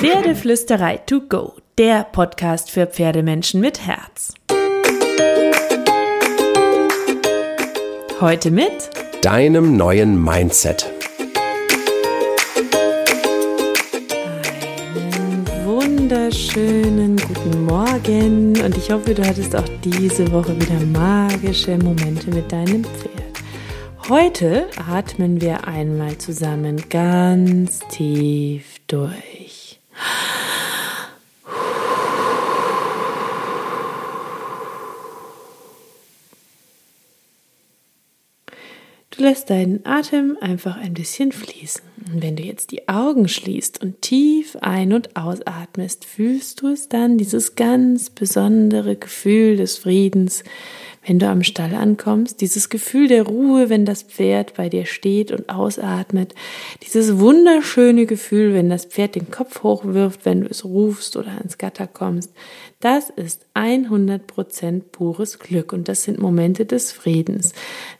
Pferdeflüsterei to go, der Podcast für Pferdemenschen mit Herz. Heute mit deinem neuen Mindset. Einen wunderschönen guten Morgen und ich hoffe, du hattest auch diese Woche wieder magische Momente mit deinem Pferd. Heute atmen wir einmal zusammen ganz tief durch. Du lässt deinen Atem einfach ein bisschen fließen. Und wenn du jetzt die Augen schließt und tief ein- und ausatmest, fühlst du es dann, dieses ganz besondere Gefühl des Friedens, wenn du am Stall ankommst, dieses Gefühl der Ruhe, wenn das Pferd bei dir steht und ausatmet, dieses wunderschöne Gefühl, wenn das Pferd den Kopf hochwirft, wenn du es rufst oder ans Gatter kommst, das ist 100% pures Glück und das sind Momente des Friedens.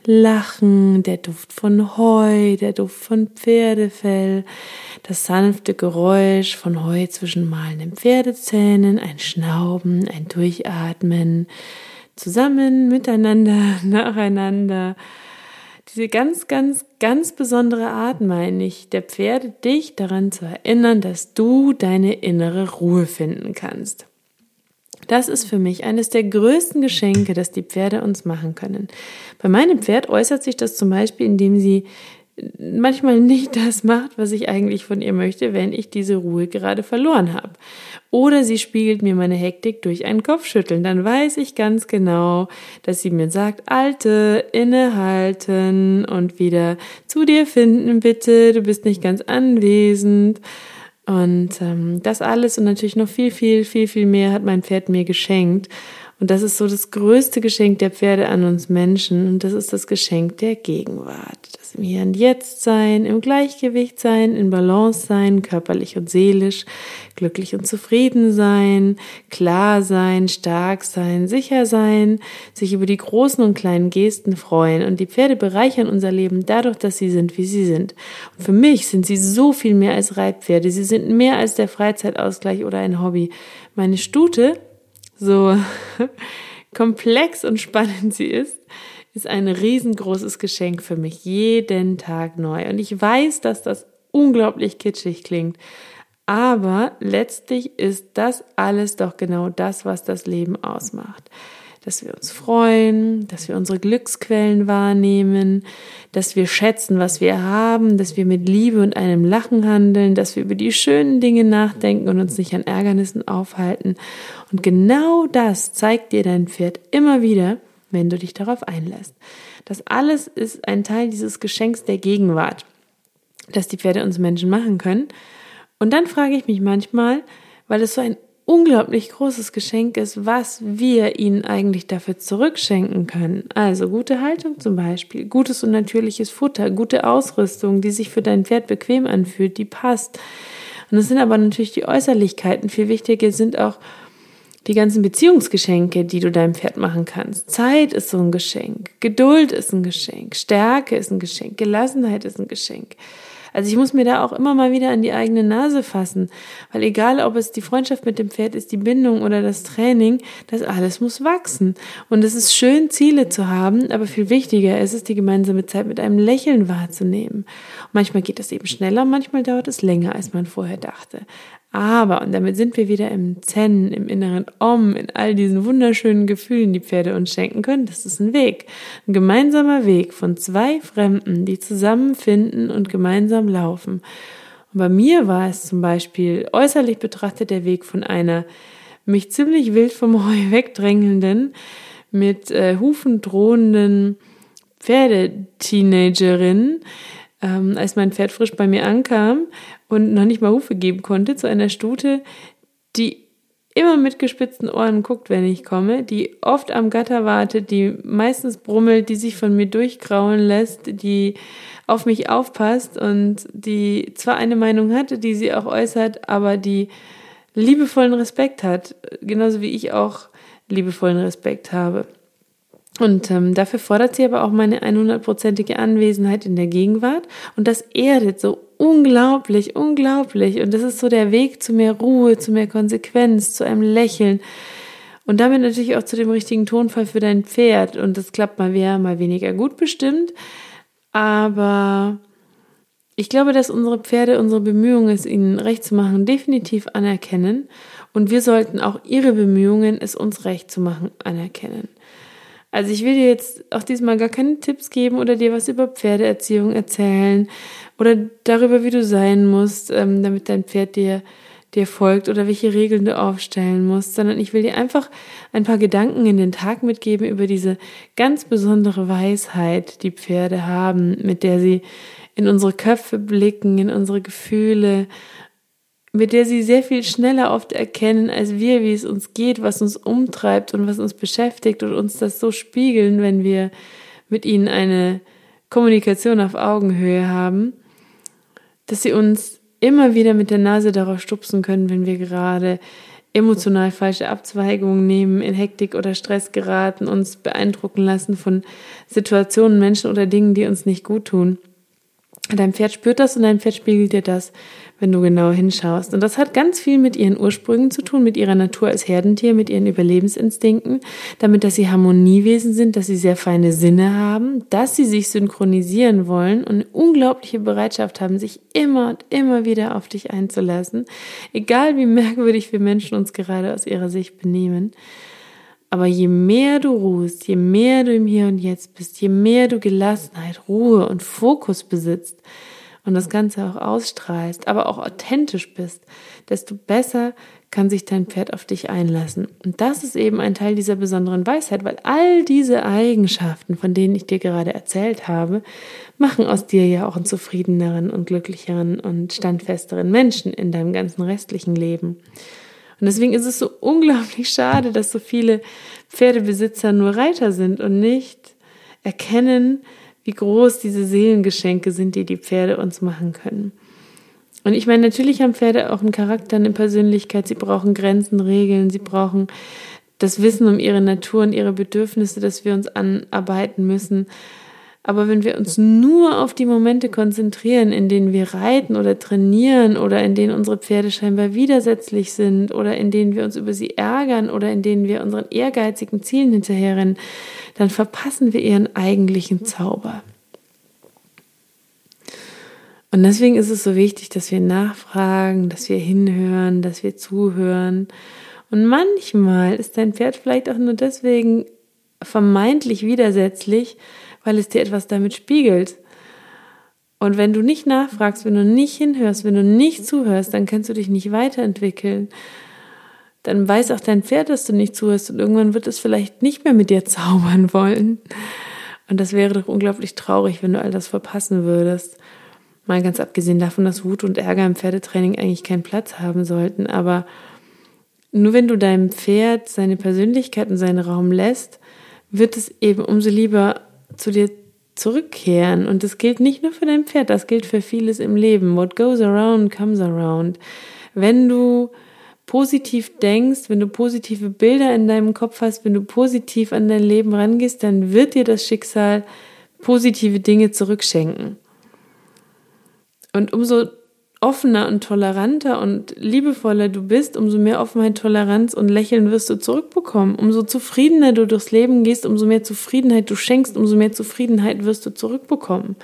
Lachen, der Duft von Heu, der Duft von Pferdefell, das sanfte Geräusch von Heu zwischen mahlenden Pferdezähnen, ein Schnauben, ein Durchatmen, zusammen, miteinander, nacheinander. Diese ganz, ganz, ganz besondere Art, meine ich, der Pferde, dich daran zu erinnern, dass du deine innere Ruhe finden kannst. Das ist für mich eines der größten Geschenke, das die Pferde uns machen können. Bei meinem Pferd äußert sich das zum Beispiel, indem sie manchmal nicht das macht, was ich eigentlich von ihr möchte, wenn ich diese Ruhe gerade verloren habe. Oder sie spiegelt mir meine Hektik durch ein Kopfschütteln. Dann weiß ich ganz genau, dass sie mir sagt, Alte, innehalten und wieder zu dir finden, bitte. Du bist nicht ganz anwesend. Und ähm, das alles und natürlich noch viel, viel, viel, viel mehr hat mein Pferd mir geschenkt. Und das ist so das größte Geschenk der Pferde an uns Menschen. Und das ist das Geschenk der Gegenwart. Im Hier und Jetzt sein, im Gleichgewicht sein, in Balance sein, körperlich und seelisch, glücklich und zufrieden sein, klar sein, stark sein, sicher sein, sich über die großen und kleinen Gesten freuen. Und die Pferde bereichern unser Leben dadurch, dass sie sind, wie sie sind. Und für mich sind sie so viel mehr als Reitpferde. Sie sind mehr als der Freizeitausgleich oder ein Hobby. Meine Stute so komplex und spannend sie ist, ist ein riesengroßes Geschenk für mich jeden Tag neu. Und ich weiß, dass das unglaublich kitschig klingt. Aber letztlich ist das alles doch genau das, was das Leben ausmacht dass wir uns freuen, dass wir unsere Glücksquellen wahrnehmen, dass wir schätzen, was wir haben, dass wir mit Liebe und einem Lachen handeln, dass wir über die schönen Dinge nachdenken und uns nicht an Ärgernissen aufhalten. Und genau das zeigt dir dein Pferd immer wieder, wenn du dich darauf einlässt. Das alles ist ein Teil dieses Geschenks der Gegenwart, das die Pferde uns Menschen machen können. Und dann frage ich mich manchmal, weil es so ein unglaublich großes Geschenk ist, was wir ihnen eigentlich dafür zurückschenken können. Also gute Haltung zum Beispiel, gutes und natürliches Futter, gute Ausrüstung, die sich für dein Pferd bequem anfühlt, die passt. Und das sind aber natürlich die Äußerlichkeiten. Viel wichtiger sind auch die ganzen Beziehungsgeschenke, die du deinem Pferd machen kannst. Zeit ist so ein Geschenk, Geduld ist ein Geschenk, Stärke ist ein Geschenk, Gelassenheit ist ein Geschenk. Also ich muss mir da auch immer mal wieder an die eigene Nase fassen, weil egal, ob es die Freundschaft mit dem Pferd ist, die Bindung oder das Training, das alles muss wachsen. Und es ist schön, Ziele zu haben, aber viel wichtiger ist es, die gemeinsame Zeit mit einem Lächeln wahrzunehmen. Und manchmal geht das eben schneller, manchmal dauert es länger, als man vorher dachte. Aber, und damit sind wir wieder im Zen, im inneren Om, in all diesen wunderschönen Gefühlen, die Pferde uns schenken können, das ist ein Weg. Ein gemeinsamer Weg von zwei Fremden, die zusammenfinden und gemeinsam laufen. Und bei mir war es zum Beispiel äußerlich betrachtet der Weg von einer mich ziemlich wild vom Heu wegdrängelnden, mit äh, Hufen drohenden Pferdeteenagerin, ähm, als mein Pferd frisch bei mir ankam und noch nicht mal Hufe geben konnte, zu einer Stute, die immer mit gespitzten Ohren guckt, wenn ich komme, die oft am Gatter wartet, die meistens brummelt, die sich von mir durchgrauen lässt, die auf mich aufpasst und die zwar eine Meinung hatte, die sie auch äußert, aber die liebevollen Respekt hat, genauso wie ich auch liebevollen Respekt habe. Und ähm, dafür fordert sie aber auch meine 100%ige Anwesenheit in der Gegenwart. Und das erdet so unglaublich, unglaublich. Und das ist so der Weg zu mehr Ruhe, zu mehr Konsequenz, zu einem Lächeln. Und damit natürlich auch zu dem richtigen Tonfall für dein Pferd. Und das klappt mal mehr, mal weniger gut bestimmt. Aber ich glaube, dass unsere Pferde unsere Bemühungen, es ihnen recht zu machen, definitiv anerkennen. Und wir sollten auch ihre Bemühungen, es uns recht zu machen, anerkennen. Also ich will dir jetzt auch diesmal gar keine Tipps geben oder dir was über Pferdeerziehung erzählen oder darüber, wie du sein musst, ähm, damit dein Pferd dir, dir folgt oder welche Regeln du aufstellen musst, sondern ich will dir einfach ein paar Gedanken in den Tag mitgeben über diese ganz besondere Weisheit, die Pferde haben, mit der sie in unsere Köpfe blicken, in unsere Gefühle, mit der sie sehr viel schneller oft erkennen als wir, wie es uns geht, was uns umtreibt und was uns beschäftigt und uns das so spiegeln, wenn wir mit ihnen eine Kommunikation auf Augenhöhe haben, dass sie uns immer wieder mit der Nase darauf stupsen können, wenn wir gerade emotional falsche Abzweigungen nehmen, in Hektik oder Stress geraten, uns beeindrucken lassen von Situationen, Menschen oder Dingen, die uns nicht gut tun. Dein Pferd spürt das und dein Pferd spiegelt dir das, wenn du genau hinschaust. Und das hat ganz viel mit ihren Ursprüngen zu tun, mit ihrer Natur als Herdentier, mit ihren Überlebensinstinkten, damit, dass sie Harmoniewesen sind, dass sie sehr feine Sinne haben, dass sie sich synchronisieren wollen und eine unglaubliche Bereitschaft haben, sich immer und immer wieder auf dich einzulassen, egal wie merkwürdig wir Menschen uns gerade aus ihrer Sicht benehmen. Aber je mehr du ruhst, je mehr du im Hier und Jetzt bist, je mehr du Gelassenheit, Ruhe und Fokus besitzt und das Ganze auch ausstrahlst, aber auch authentisch bist, desto besser kann sich dein Pferd auf dich einlassen. Und das ist eben ein Teil dieser besonderen Weisheit, weil all diese Eigenschaften, von denen ich dir gerade erzählt habe, machen aus dir ja auch einen zufriedeneren und glücklicheren und standfesteren Menschen in deinem ganzen restlichen Leben. Und deswegen ist es so unglaublich schade, dass so viele Pferdebesitzer nur Reiter sind und nicht erkennen, wie groß diese Seelengeschenke sind, die die Pferde uns machen können. Und ich meine, natürlich haben Pferde auch einen Charakter, eine Persönlichkeit. Sie brauchen Grenzen, Regeln, sie brauchen das Wissen um ihre Natur und ihre Bedürfnisse, dass wir uns anarbeiten müssen. Aber wenn wir uns nur auf die Momente konzentrieren, in denen wir reiten oder trainieren oder in denen unsere Pferde scheinbar widersetzlich sind oder in denen wir uns über sie ärgern oder in denen wir unseren ehrgeizigen Zielen hinterherrennen, dann verpassen wir ihren eigentlichen Zauber. Und deswegen ist es so wichtig, dass wir nachfragen, dass wir hinhören, dass wir zuhören. Und manchmal ist dein Pferd vielleicht auch nur deswegen vermeintlich widersetzlich, weil es dir etwas damit spiegelt. Und wenn du nicht nachfragst, wenn du nicht hinhörst, wenn du nicht zuhörst, dann kannst du dich nicht weiterentwickeln. Dann weiß auch dein Pferd, dass du nicht zuhörst und irgendwann wird es vielleicht nicht mehr mit dir zaubern wollen. Und das wäre doch unglaublich traurig, wenn du all das verpassen würdest. Mal ganz abgesehen davon, dass Wut und Ärger im Pferdetraining eigentlich keinen Platz haben sollten. Aber nur wenn du deinem Pferd seine Persönlichkeit und seinen Raum lässt, wird es eben umso lieber zu dir zurückkehren. Und das gilt nicht nur für dein Pferd, das gilt für vieles im Leben. What goes around comes around. Wenn du positiv denkst, wenn du positive Bilder in deinem Kopf hast, wenn du positiv an dein Leben rangehst, dann wird dir das Schicksal positive Dinge zurückschenken. Und umso offener und toleranter und liebevoller du bist, umso mehr Offenheit, Toleranz und Lächeln wirst du zurückbekommen. Umso zufriedener du durchs Leben gehst, umso mehr Zufriedenheit du schenkst, umso mehr Zufriedenheit wirst du zurückbekommen.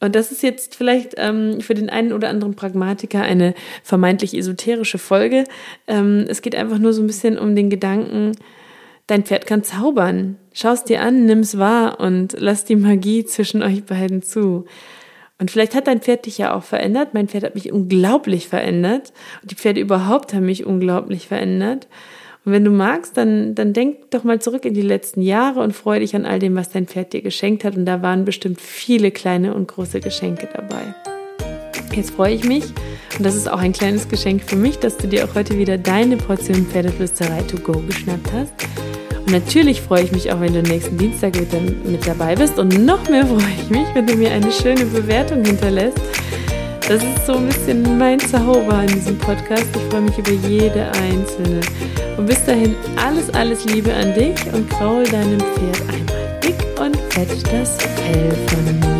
Und das ist jetzt vielleicht ähm, für den einen oder anderen Pragmatiker eine vermeintlich esoterische Folge. Ähm, es geht einfach nur so ein bisschen um den Gedanken, dein Pferd kann zaubern. Schau es dir an, nimm's wahr und lass die Magie zwischen euch beiden zu. Und vielleicht hat dein Pferd dich ja auch verändert. Mein Pferd hat mich unglaublich verändert. Und die Pferde überhaupt haben mich unglaublich verändert. Und wenn du magst, dann, dann denk doch mal zurück in die letzten Jahre und freue dich an all dem, was dein Pferd dir geschenkt hat. Und da waren bestimmt viele kleine und große Geschenke dabei. Jetzt freue ich mich, und das ist auch ein kleines Geschenk für mich, dass du dir auch heute wieder deine Portion Pferdeflüsterei to go geschnappt hast. Natürlich freue ich mich auch, wenn du nächsten Dienstag wieder mit dabei bist. Und noch mehr freue ich mich, wenn du mir eine schöne Bewertung hinterlässt. Das ist so ein bisschen mein Zauber in diesem Podcast. Ich freue mich über jede einzelne. Und bis dahin alles, alles Liebe an dich und kraul deinem Pferd einmal dick und fett das Fell von mir.